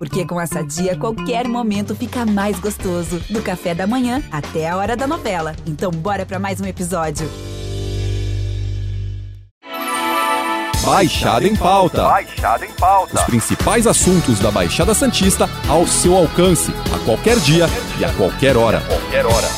Porque com essa dia, qualquer momento fica mais gostoso. Do café da manhã até a hora da novela. Então, bora para mais um episódio. Baixada em pauta. Baixada em pauta. Os principais assuntos da Baixada Santista ao seu alcance, a qualquer dia e a qualquer hora. Qualquer hora.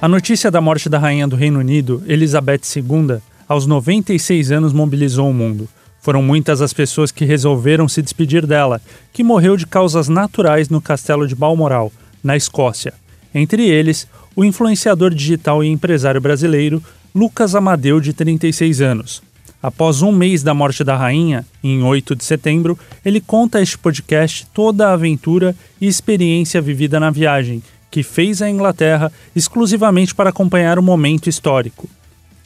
A notícia da morte da rainha do Reino Unido, Elizabeth II, aos 96 anos mobilizou o mundo. Foram muitas as pessoas que resolveram se despedir dela, que morreu de causas naturais no castelo de Balmoral, na Escócia. Entre eles, o influenciador digital e empresário brasileiro Lucas Amadeu, de 36 anos. Após um mês da morte da rainha, em 8 de setembro, ele conta a este podcast toda a aventura e experiência vivida na viagem, que fez a Inglaterra exclusivamente para acompanhar o momento histórico.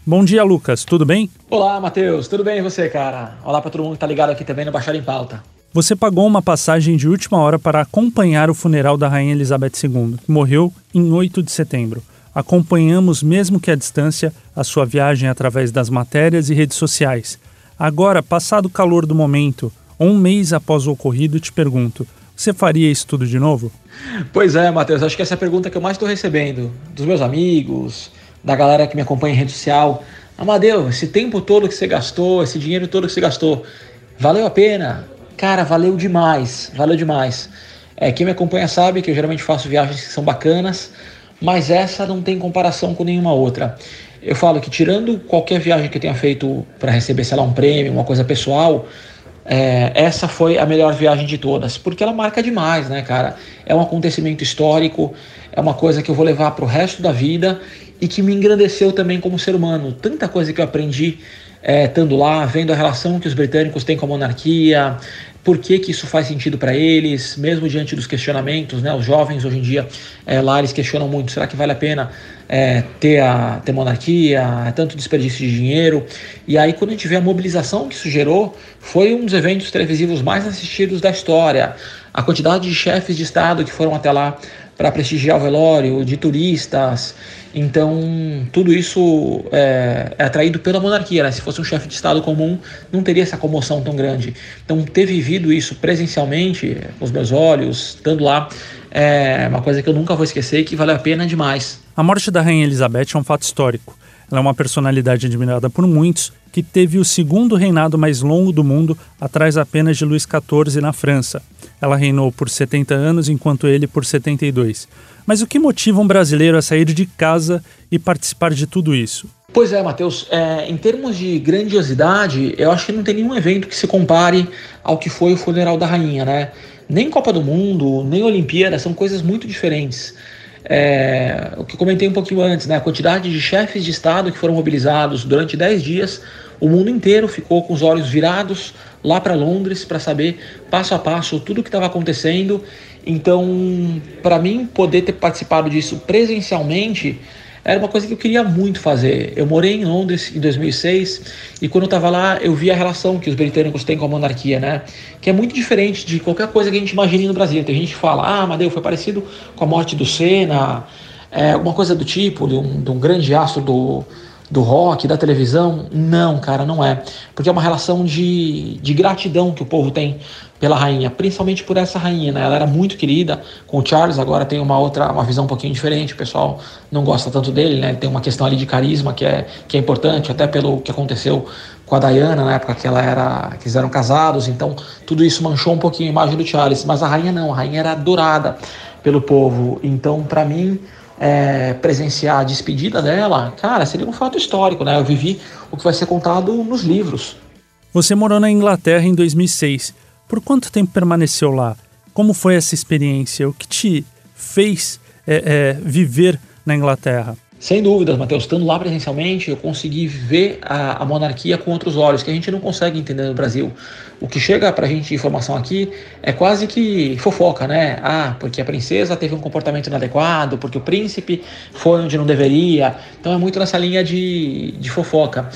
Bom dia, Lucas. Tudo bem? Olá, Matheus. Tudo bem e você, cara? Olá para todo mundo que tá ligado aqui também no Baixada em Pauta. Você pagou uma passagem de última hora para acompanhar o funeral da Rainha Elizabeth II, que morreu em 8 de setembro. Acompanhamos, mesmo que à distância, a sua viagem através das matérias e redes sociais. Agora, passado o calor do momento, um mês após o ocorrido, te pergunto: você faria isso tudo de novo? Pois é, Matheus. Acho que essa é a pergunta que eu mais estou recebendo dos meus amigos, da galera que me acompanha em rede social. Amadeu, esse tempo todo que você gastou, esse dinheiro todo que você gastou, valeu a pena? Cara, valeu demais, valeu demais. É, quem me acompanha sabe que eu geralmente faço viagens que são bacanas, mas essa não tem comparação com nenhuma outra. Eu falo que tirando qualquer viagem que eu tenha feito para receber, sei lá, um prêmio, uma coisa pessoal, é, essa foi a melhor viagem de todas, porque ela marca demais, né, cara? É um acontecimento histórico, é uma coisa que eu vou levar para o resto da vida e que me engrandeceu também como ser humano. Tanta coisa que eu aprendi é, estando lá, vendo a relação que os britânicos têm com a monarquia, por que, que isso faz sentido para eles, mesmo diante dos questionamentos, né? Os jovens hoje em dia é, lá eles questionam muito: será que vale a pena é, ter a ter monarquia? É tanto desperdício de dinheiro. E aí, quando a gente vê a mobilização que isso gerou, foi um dos eventos televisivos mais assistidos da história. A quantidade de chefes de Estado que foram até lá para prestigiar o velório, de turistas. Então, tudo isso é, é, atraído pela monarquia. Né? Se fosse um chefe de Estado comum, não teria essa comoção tão grande. Então, ter vivido isso presencialmente, com os meus olhos, estando lá, é uma coisa que eu nunca vou esquecer e que vale a pena demais. A morte da Rainha Elizabeth é um fato histórico. Ela é uma personalidade admirada por muitos que teve o segundo reinado mais longo do mundo, atrás apenas de Luís XIV na França. Ela reinou por 70 anos, enquanto ele por 72. Mas o que motiva um brasileiro a sair de casa e participar de tudo isso? Pois é, Matheus. É, em termos de grandiosidade, eu acho que não tem nenhum evento que se compare ao que foi o funeral da rainha, né? Nem Copa do Mundo, nem Olimpíada, são coisas muito diferentes. É, o que comentei um pouquinho antes, né? A quantidade de chefes de Estado que foram mobilizados durante 10 dias, o mundo inteiro ficou com os olhos virados lá para Londres para saber passo a passo tudo o que estava acontecendo. Então, para mim, poder ter participado disso presencialmente era uma coisa que eu queria muito fazer. Eu morei em Londres em 2006 e quando eu estava lá eu vi a relação que os britânicos têm com a monarquia, né? Que é muito diferente de qualquer coisa que a gente imagine no Brasil. Tem gente que fala, ah, Amadeu, foi parecido com a morte do Senna, é, alguma coisa do tipo, de um, de um grande astro do, do rock, da televisão. Não, cara, não é. Porque é uma relação de, de gratidão que o povo tem pela rainha, principalmente por essa rainha, né? Ela era muito querida com o Charles, agora tem uma outra, uma visão um pouquinho diferente, o pessoal não gosta tanto dele, né? Tem uma questão ali de carisma que é, que é importante, até pelo que aconteceu com a Diana na época que ela era, que eles eram casados, então tudo isso manchou um pouquinho a imagem do Charles, mas a rainha não, a rainha era adorada pelo povo, então para mim é, presenciar a despedida dela, cara, seria um fato histórico, né? Eu vivi o que vai ser contado nos livros. Você morou na Inglaterra em 2006. Por quanto tempo permaneceu lá? Como foi essa experiência? O que te fez é, é, viver na Inglaterra? Sem dúvidas, Matheus. Estando lá presencialmente, eu consegui ver a, a, monarquia com outros olhos, que a gente não consegue entender no Brasil. O que chega pra gente de informação aqui é quase que fofoca, né? Ah, porque a princesa teve um comportamento inadequado, porque o príncipe foi onde não deveria. Então é muito nessa linha de, de fofoca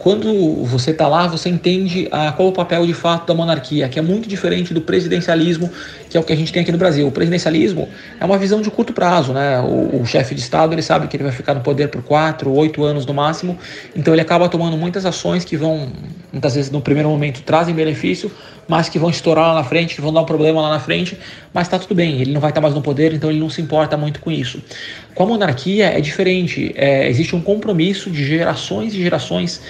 quando você está lá, você entende ah, qual o papel de fato da monarquia, que é muito diferente do presidencialismo, que é o que a gente tem aqui no Brasil. O presidencialismo é uma visão de curto prazo, né? O, o chefe de Estado ele sabe que ele vai ficar no poder por quatro, oito anos no máximo, então ele acaba tomando muitas ações que vão, muitas vezes no primeiro momento trazem benefício, mas que vão estourar lá na frente, que vão dar um problema lá na frente, mas está tudo bem, ele não vai estar mais no poder, então ele não se importa muito com isso. Com a monarquia é diferente, é, existe um compromisso de gerações e gerações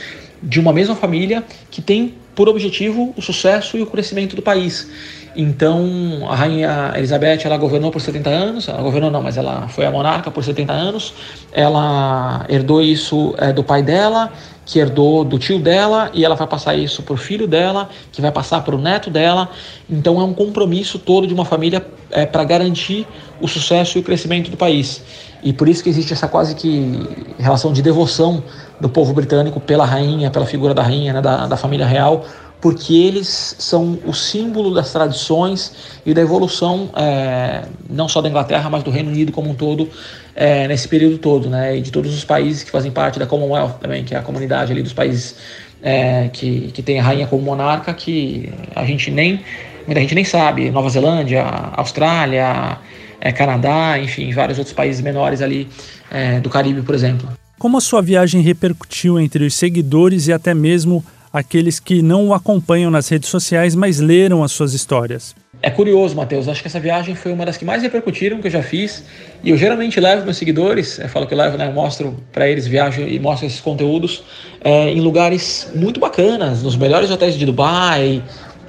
de uma mesma família que tem por objetivo o sucesso e o crescimento do país. Então, a rainha Elizabeth, ela governou por 70 anos, ela governou não, mas ela foi a monarca por 70 anos. Ela herdou isso é, do pai dela, que herdou do tio dela, e ela vai passar isso para o filho dela, que vai passar para o neto dela. Então, é um compromisso todo de uma família é, para garantir o sucesso e o crescimento do país. E por isso que existe essa quase que relação de devoção do povo britânico pela rainha, pela figura da rainha, né, da, da família real, porque eles são o símbolo das tradições e da evolução é, não só da Inglaterra, mas do Reino Unido como um todo é, nesse período todo, né, e de todos os países que fazem parte da Commonwealth também, que é a comunidade ali dos países é, que, que tem a rainha como monarca, que a gente nem muita gente nem sabe, Nova Zelândia, Austrália, é, Canadá, enfim, vários outros países menores ali é, do Caribe, por exemplo. Como a sua viagem repercutiu entre os seguidores e até mesmo aqueles que não o acompanham nas redes sociais, mas leram as suas histórias. É curioso, Matheus. Acho que essa viagem foi uma das que mais repercutiram que eu já fiz. E eu geralmente levo meus seguidores, eu falo que eu levo, né, mostro para eles, viajo e mostro esses conteúdos é, em lugares muito bacanas, nos melhores hotéis de Dubai,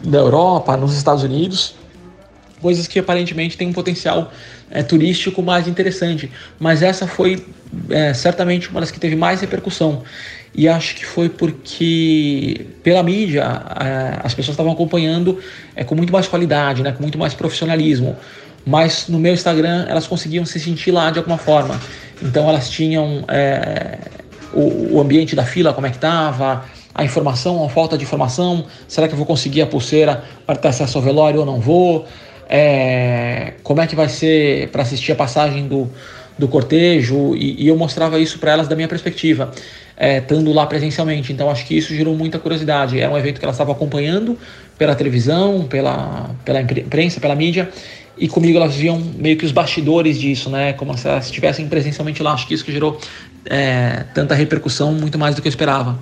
da Europa, nos Estados Unidos. Coisas que aparentemente têm um potencial é, turístico mais interessante. Mas essa foi é, certamente uma das que teve mais repercussão e acho que foi porque pela mídia as pessoas estavam acompanhando é, com muito mais qualidade, né, com muito mais profissionalismo. Mas no meu Instagram elas conseguiam se sentir lá de alguma forma. Então elas tinham é, o, o, ambiente da fila, como é que estava, a informação, a falta de informação, será que eu vou conseguir a pulseira para ter acesso ao velório ou não vou? É, como é que vai ser para assistir a passagem do, do cortejo? E, e eu mostrava isso para elas da minha perspectiva é, estando lá presencialmente. Então acho que isso gerou muita curiosidade. Era um evento que elas estavam acompanhando pela televisão, pela, pela imprensa, pela mídia, e comigo elas viam meio que os bastidores disso, né? Como se elas estivessem presencialmente lá. Acho que isso que gerou é, tanta repercussão, muito mais do que eu esperava.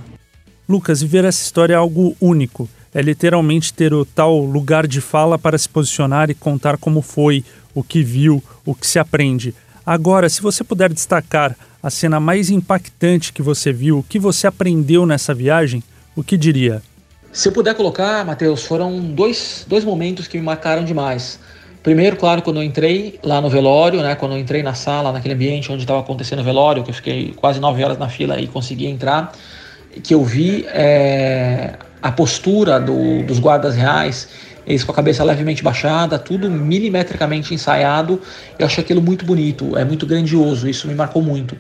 Lucas, viver essa história é algo único. É literalmente ter o tal lugar de fala para se posicionar e contar como foi, o que viu, o que se aprende. Agora, se você puder destacar a cena mais impactante que você viu, o que você aprendeu nessa viagem, o que diria? Se eu puder colocar, Matheus, foram dois, dois momentos que me marcaram demais. Primeiro, claro, quando eu entrei lá no velório, né, quando eu entrei na sala, naquele ambiente onde estava acontecendo o velório, que eu fiquei quase nove horas na fila e consegui entrar, que eu vi é, a postura do, dos guardas reais eles com a cabeça levemente baixada, tudo milimetricamente ensaiado. Eu achei aquilo muito bonito, é muito grandioso, isso me marcou muito.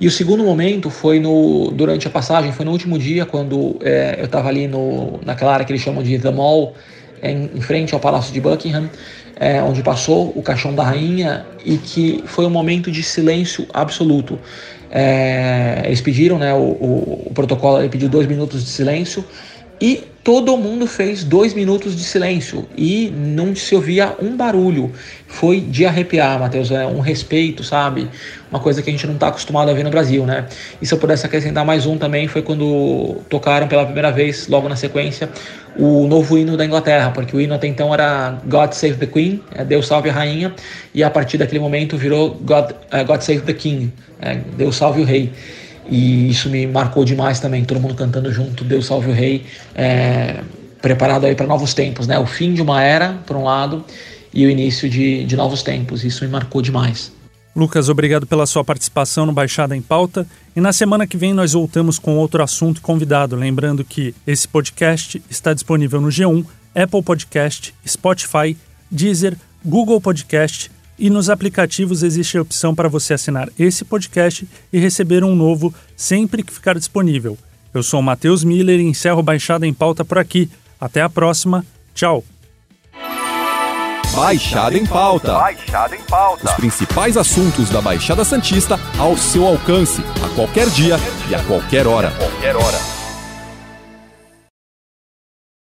E o segundo momento foi no durante a passagem, foi no último dia, quando é, eu estava ali no, naquela área que eles chamam de The Mall, é, em, em frente ao Palácio de Buckingham, é, onde passou o caixão da rainha e que foi um momento de silêncio absoluto. É, eles pediram, né, o, o, o protocolo ele pediu dois minutos de silêncio e todo mundo fez dois minutos de silêncio e não se ouvia um barulho. Foi de arrepiar, Matheus. É um respeito, sabe? Uma coisa que a gente não está acostumado a ver no Brasil, né? E se eu pudesse acrescentar mais um também, foi quando tocaram pela primeira vez, logo na sequência, o novo hino da Inglaterra, porque o hino até então era God Save the Queen, é Deus Salve a Rainha, e a partir daquele momento virou God, uh, God Save the King, é Deus Salve o Rei. E isso me marcou demais também, todo mundo cantando junto, Deus salve o rei, é, preparado aí para novos tempos, né? O fim de uma era, por um lado, e o início de, de novos tempos. Isso me marcou demais. Lucas, obrigado pela sua participação no Baixada em Pauta. E na semana que vem nós voltamos com outro assunto convidado. Lembrando que esse podcast está disponível no G1, Apple Podcast, Spotify, Deezer, Google Podcast e nos aplicativos existe a opção para você assinar esse podcast e receber um novo sempre que ficar disponível. Eu sou o Matheus Miller e encerro Baixada em Pauta por aqui. Até a próxima. Tchau. Baixada em Pauta. Baixada em Pauta. Os principais assuntos da Baixada Santista ao seu alcance, a qualquer dia e a qualquer hora. A qualquer hora.